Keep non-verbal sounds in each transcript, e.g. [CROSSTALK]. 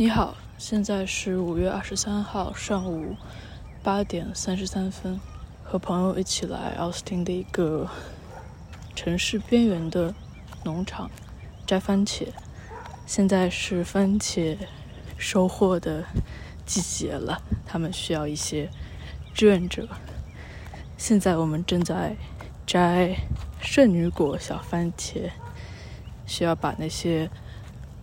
你好，现在是五月二十三号上午八点三十三分，和朋友一起来奥斯汀的一个城市边缘的农场摘番茄。现在是番茄收获的季节了，他们需要一些志愿者。现在我们正在摘圣女果小番茄，需要把那些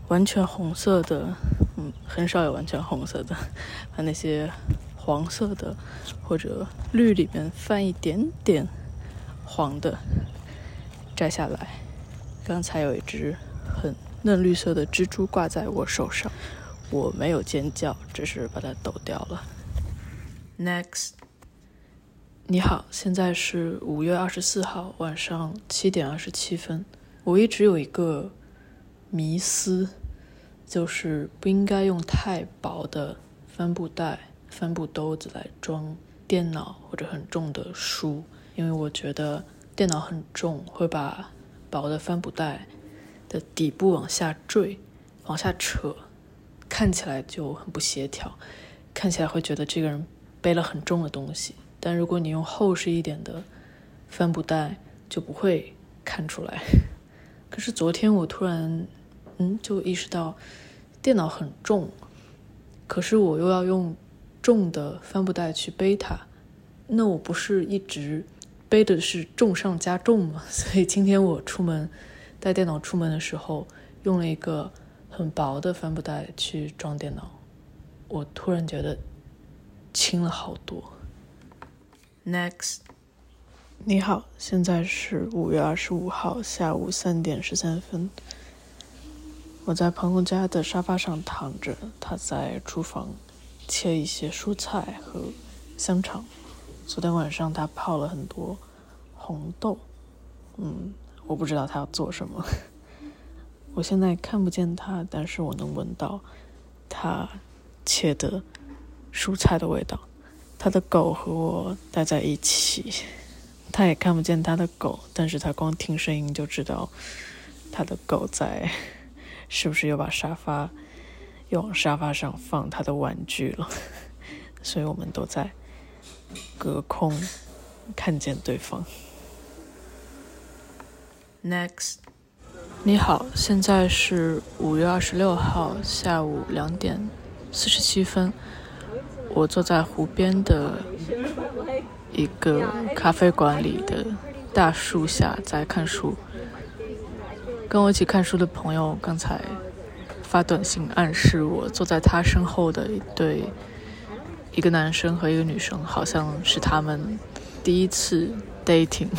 完全红色的，嗯，很少有完全红色的，[LAUGHS] 把那些黄色的或者绿里面泛一点点黄的摘下来。刚才有一只很嫩绿色的蜘蛛挂在我手上，我没有尖叫，只是把它抖掉了。Next。你好，现在是五月二十四号晚上七点二十七分。我一直有一个迷思，就是不应该用太薄的帆布袋、帆布兜子来装电脑或者很重的书，因为我觉得电脑很重，会把薄的帆布袋的底部往下坠、往下扯，看起来就很不协调，看起来会觉得这个人背了很重的东西。但如果你用厚实一点的帆布袋，就不会看出来。可是昨天我突然，嗯，就意识到电脑很重，可是我又要用重的帆布袋去背它，那我不是一直背的是重上加重吗？[LAUGHS] 所以今天我出门带电脑出门的时候，用了一个很薄的帆布袋去装电脑，我突然觉得轻了好多。Next，你好，现在是五月二十五号下午三点十三分。我在朋友家的沙发上躺着，他在厨房切一些蔬菜和香肠。昨天晚上他泡了很多红豆，嗯，我不知道他要做什么。我现在看不见他，但是我能闻到他切的蔬菜的味道。他的狗和我待在一起，他也看不见他的狗，但是他光听声音就知道他的狗在，是不是又把沙发又往沙发上放他的玩具了？所以我们都在隔空看见对方。Next，你好，现在是五月二十六号下午两点四十七分。我坐在湖边的一个咖啡馆里的大树下在看书。跟我一起看书的朋友刚才发短信暗示我，坐在他身后的一对一个男生和一个女生，好像是他们第一次 dating。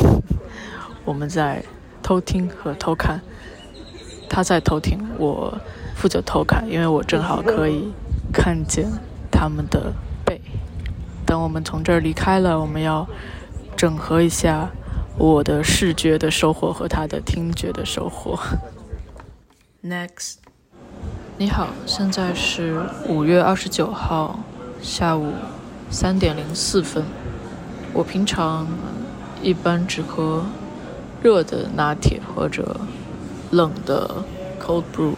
[LAUGHS] 我们在偷听和偷看，他在偷听，我负责偷看，因为我正好可以看见他们的背。等我们从这儿离开了，我们要整合一下我的视觉的收获和他的听觉的收获。Next，你好，现在是五月二十九号下午三点零四分。我平常一般只喝热的拿铁或者冷的 cold brew，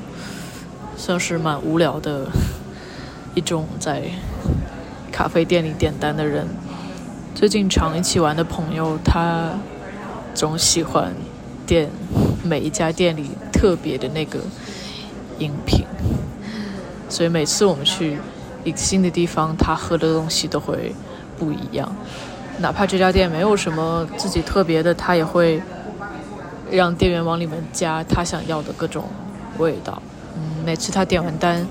算是蛮无聊的一种在。咖啡店里点单的人，最近常一起玩的朋友，他总喜欢点每一家店里特别的那个饮品，所以每次我们去一个新的地方，他喝的东西都会不一样。哪怕这家店没有什么自己特别的，他也会让店员往里面加他想要的各种味道。嗯，每次他点完单，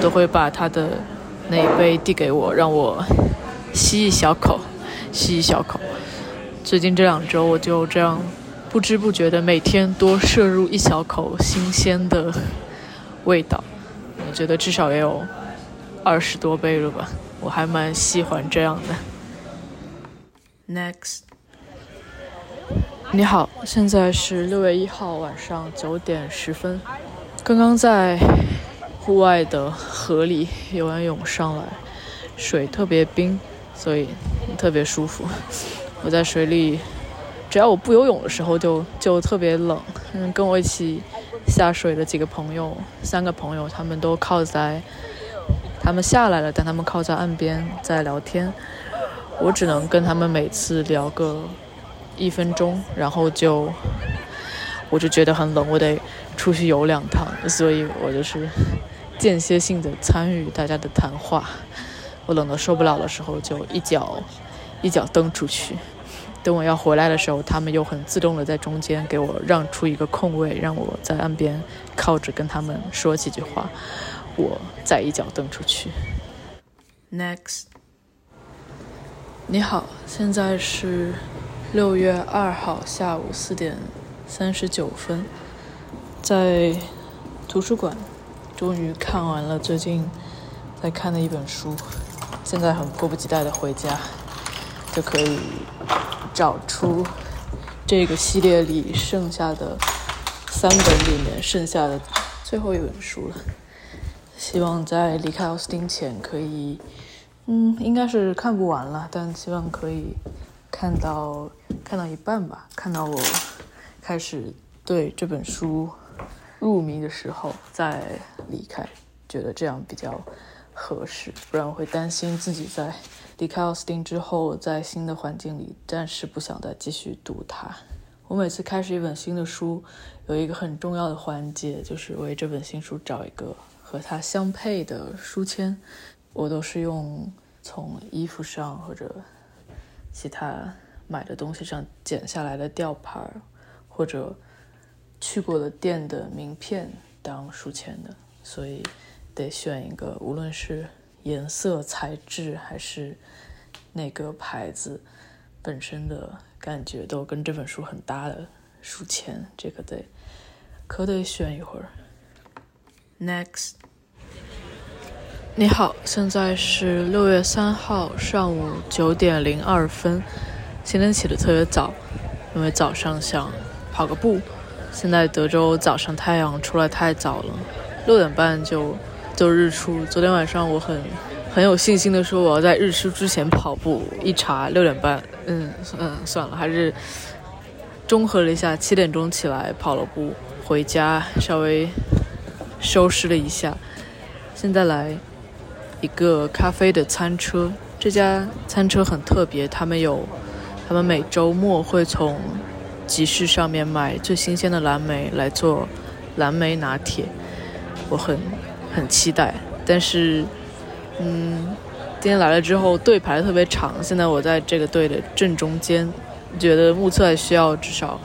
都会把他的。那一杯递给我，让我吸一小口，吸一小口。最近这两周，我就这样不知不觉的每天多摄入一小口新鲜的味道。我觉得至少也有二十多杯了吧，我还蛮喜欢这样的。Next，你好，现在是六月一号晚上九点十分，刚刚在。户外的河里游完泳上来，水特别冰，所以特别舒服。我在水里，只要我不游泳的时候就就特别冷。嗯，跟我一起下水的几个朋友，三个朋友，他们都靠在他们下来了，但他们靠在岸边在聊天，我只能跟他们每次聊个一分钟，然后就我就觉得很冷，我得出去游两趟，所以我就是间歇性的参与大家的谈话。我冷得受不了的时候，就一脚一脚蹬出去。等我要回来的时候，他们又很自动的在中间给我让出一个空位，让我在岸边靠着跟他们说几句话，我再一脚蹬出去。Next，你好，现在是六月二号下午四点三十九分，在图书馆终于看完了最近在看的一本书，现在很迫不及待的回家，就可以。找出这个系列里剩下的三本里面剩下的最后一本书了。希望在离开奥斯汀前可以，嗯，应该是看不完了，但希望可以看到看到一半吧，看到我开始对这本书入迷的时候再离开，觉得这样比较合适，不然我会担心自己在。离开奥斯汀之后，在新的环境里，暂时不想再继续读它。我每次开始一本新的书，有一个很重要的环节，就是为这本新书找一个和它相配的书签。我都是用从衣服上或者其他买的东西上剪下来的吊牌，或者去过的店的名片当书签的，所以得选一个，无论是。颜色、材质还是那个牌子本身的感觉都跟这本书很搭的书签，这个得可得选一会儿。Next，你好，现在是六月三号上午九点零二分。今天起的特别早，因为早上想跑个步。现在德州早上太阳出来太早了，六点半就。就日出。昨天晚上我很很有信心的说我要在日出之前跑步，一查六点半，嗯嗯，算了，还是综合了一下，七点钟起来跑了步，回家稍微收拾了一下，现在来一个咖啡的餐车。这家餐车很特别，他们有他们每周末会从集市上面买最新鲜的蓝莓来做蓝莓拿铁，我很。很期待，但是，嗯，今天来了之后队排的特别长，现在我在这个队的正中间，觉得目测还需要至少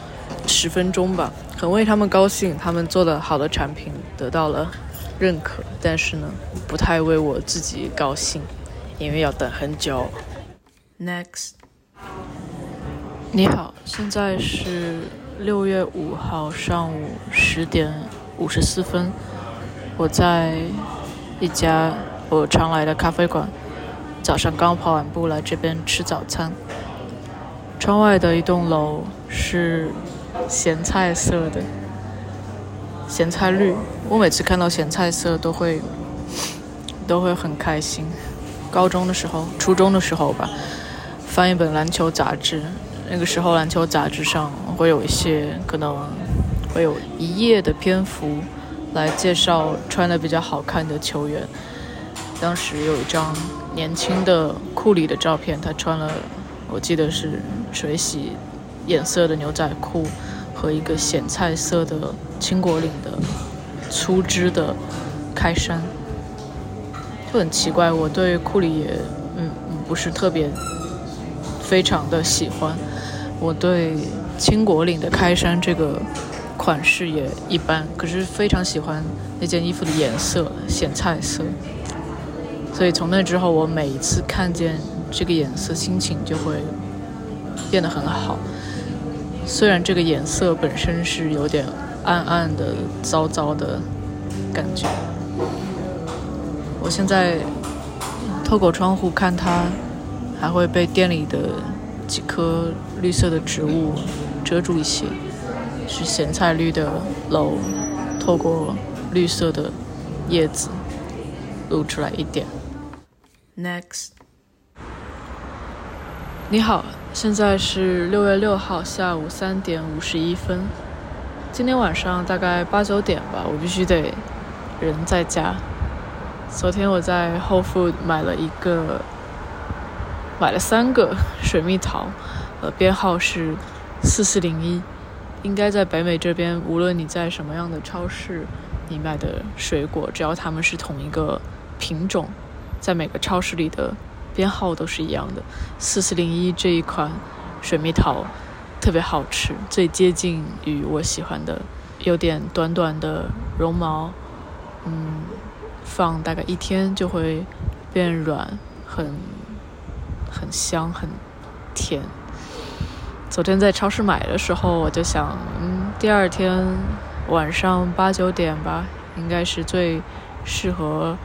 十分钟吧，很为他们高兴，他们做的好的产品得到了认可，但是呢，不太为我自己高兴，因为要等很久。Next，你好，现在是六月五号上午十点五十四分。我在一家我常来的咖啡馆，早上刚跑完步来这边吃早餐。窗外的一栋楼是咸菜色的，咸菜绿。我每次看到咸菜色都会 [COUGHS] 都会很开心。高中的时候、初中的时候吧，翻一本篮球杂志，那个时候篮球杂志上会有一些可能会有一页的篇幅。来介绍穿的比较好看的球员。当时有一张年轻的库里的照片，他穿了，我记得是水洗颜色的牛仔裤和一个咸菜色的青果领的粗织的开衫，就很奇怪。我对库里也嗯不是特别非常的喜欢，我对青果领的开衫这个。款式也一般，可是非常喜欢那件衣服的颜色，咸菜色。所以从那之后，我每一次看见这个颜色，心情就会变得很好。虽然这个颜色本身是有点暗暗的、糟糟的感觉。我现在透过窗户看它，还会被店里的几棵绿色的植物遮住一些。是咸菜绿的楼，透过绿色的叶子露出来一点。Next，你好，现在是六月六号下午三点五十一分。今天晚上大概八九点吧，我必须得人在家。昨天我在后付买了一个，买了三个水蜜桃，呃，编号是四四零一。应该在北美这边，无论你在什么样的超市，你买的水果，只要它们是同一个品种，在每个超市里的编号都是一样的。四四零一这一款水蜜桃特别好吃，最接近于我喜欢的，有点短短的绒毛，嗯，放大概一天就会变软，很很香，很甜。昨天在超市买的时候，我就想，嗯，第二天晚上八九点吧，应该是最适合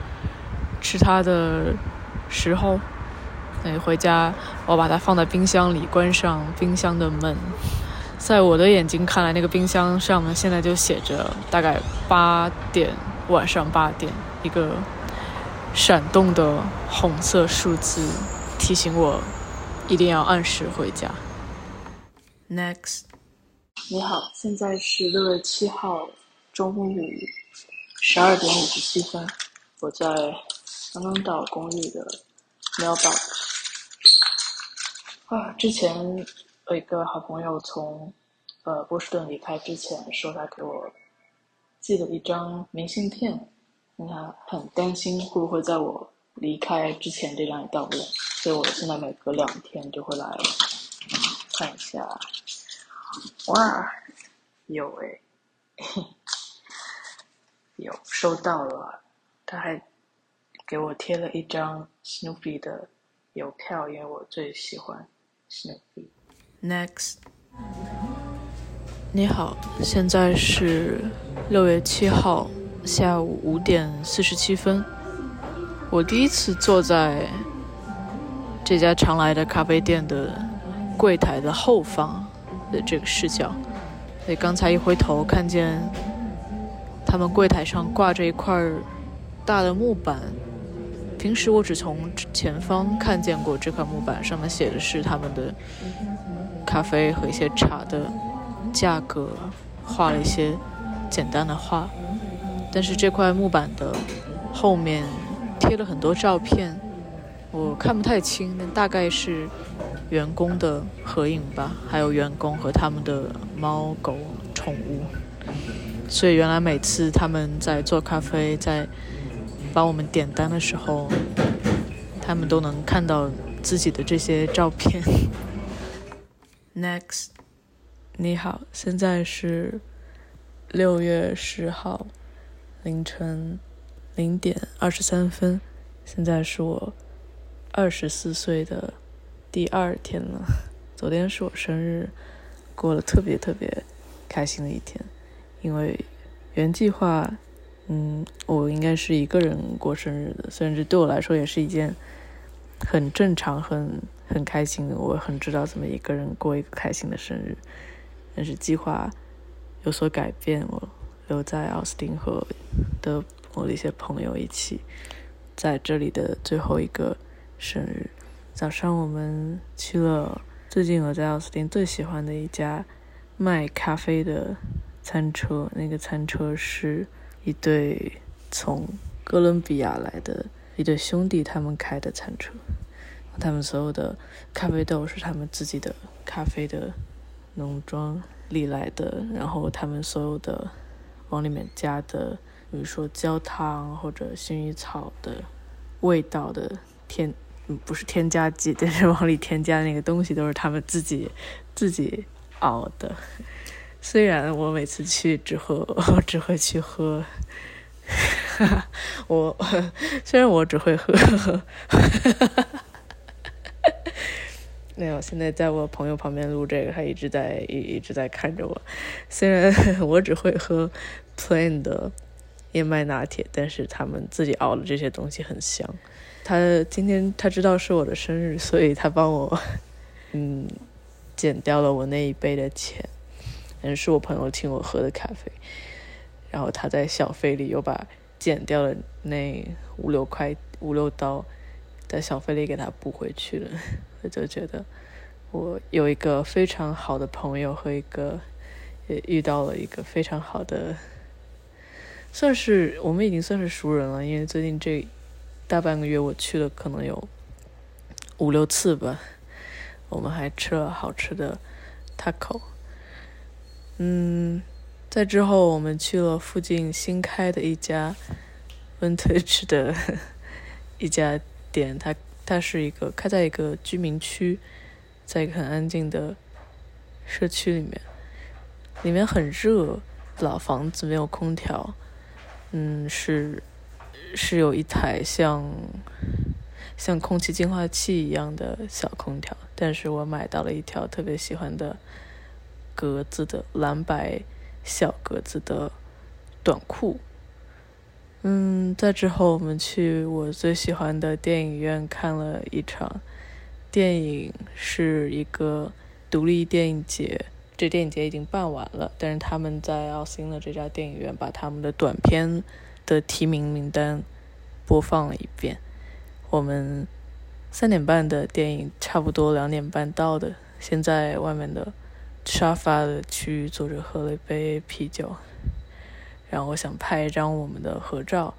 吃它的时候。那回家，我把它放在冰箱里，关上冰箱的门。在我的眼睛看来，那个冰箱上面现在就写着大概八点，晚上八点，一个闪动的红色数字，提醒我一定要按时回家。Next，你好，现在是六月七号中午十二点五十七分，我在刚刚到公寓的 mailbox。啊，之前有一个好朋友从呃波士顿离开之前，说他给我寄了一张明信片，他很担心会不会在我离开之前这张也到不了，所以我现在每隔两天就会来。看一下，哇，有哎，有收到了，他还给我贴了一张 Snoopy 的邮票，因为我最喜欢 Snoopy。Next，你好，现在是六月七号下午五点四十七分，我第一次坐在这家常来的咖啡店的。柜台的后方的这个视角，所以刚才一回头看见他们柜台上挂着一块大的木板。平时我只从前方看见过这块木板，上面写的是他们的咖啡和一些茶的价格，画了一些简单的画。但是这块木板的后面贴了很多照片，我看不太清，但大概是。员工的合影吧，还有员工和他们的猫狗宠物。所以原来每次他们在做咖啡，在帮我们点单的时候，他们都能看到自己的这些照片。[LAUGHS] Next，你好，现在是六月十号凌晨零点二十三分，现在是我二十四岁的。第二天了，[LAUGHS] 昨天是我生日，过了特别特别开心的一天，因为原计划，嗯，我应该是一个人过生日的，虽然这对我来说也是一件很正常、很很开心的，我很知道怎么一个人过一个开心的生日，但是计划有所改变，我留在奥斯汀和的我的一些朋友一起，在这里的最后一个生日。早上我们去了最近我在奥斯汀最喜欢的一家卖咖啡的餐车，那个餐车是一对从哥伦比亚来的一对兄弟他们开的餐车，他们所有的咖啡豆是他们自己的咖啡的农庄里来的，然后他们所有的往里面加的，比如说焦糖或者薰衣草的味道的添。不是添加剂，但是往里添加那个东西都是他们自己自己熬的。[LAUGHS] 虽然我每次去只喝，我 [LAUGHS] 只会去喝。[LAUGHS] 我虽然我只会喝，没有。现在在我朋友旁边录这个，他一直在一一直在看着我。虽然我只会喝 plain 的燕麦拿铁，但是他们自己熬的这些东西很香。他今天他知道是我的生日，所以他帮我，[LAUGHS] 嗯，减掉了我那一杯的钱，嗯，是我朋友请我喝的咖啡，然后他在小费里又把减掉了那五六块五六刀，在小费里给他补回去了，[LAUGHS] 我就觉得我有一个非常好的朋友和一个也遇到了一个非常好的算是我们已经算是熟人了，因为最近这大半个月我去了可能有五六次吧。我们还吃了好吃的 taco。嗯，在之后我们去了附近新开的一家 vintage 的 [LAUGHS] 一家店，它它是一个开在一个居民区，在一个很安静的社区里面，里面很热，老房子没有空调，嗯，是是有一台像像空气净化器一样的小空调，但是我买到了一条特别喜欢的格子的蓝白小格子的短裤。嗯，在之后我们去我最喜欢的电影院看了一场电影，是一个独立电影节。这电影节已经办完了，但是他们在奥斯汀的这家电影院把他们的短片的提名名单播放了一遍。我们三点半的电影，差不多两点半到的，先在外面的沙发的区域坐着喝了一杯啤酒。然后想拍一张我们的合照，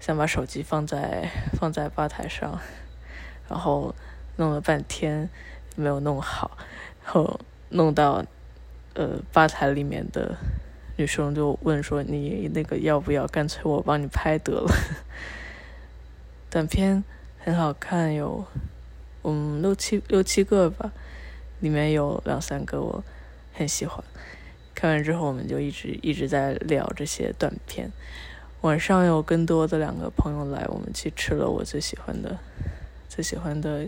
想把手机放在放在吧台上，然后弄了半天没有弄好，然后弄到呃吧台里面的女生就问说：“你那个要不要？干脆我帮你拍得了。”短片很好看，有嗯六七六七个吧，里面有两三个我很喜欢。看完之后，我们就一直一直在聊这些短片。晚上有更多的两个朋友来，我们去吃了我最喜欢的、最喜欢的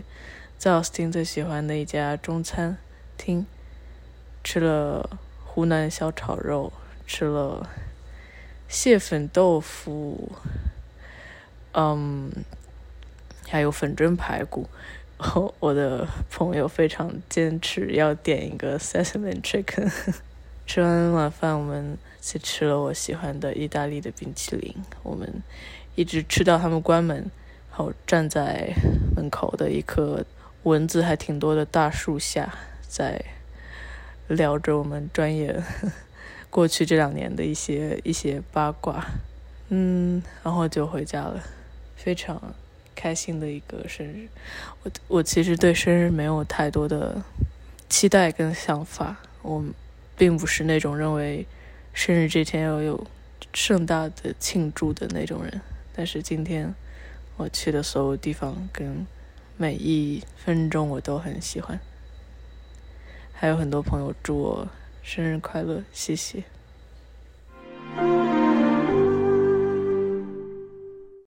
在奥斯汀最喜欢的一家中餐厅，吃了湖南小炒肉，吃了蟹粉豆腐，嗯，还有粉蒸排骨。[LAUGHS] 我的朋友非常坚持要点一个 sesame chicken。[LAUGHS] 吃完晚饭，我们去吃了我喜欢的意大利的冰淇淋。我们一直吃到他们关门，然后站在门口的一棵蚊子还挺多的大树下，在聊着我们专业过去这两年的一些一些八卦。嗯，然后就回家了，非常开心的一个生日。我我其实对生日没有太多的期待跟想法，我。并不是那种认为生日这天要有盛大的庆祝的那种人，但是今天我去的所有地方跟每一分钟我都很喜欢，还有很多朋友祝我生日快乐谢谢。